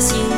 sin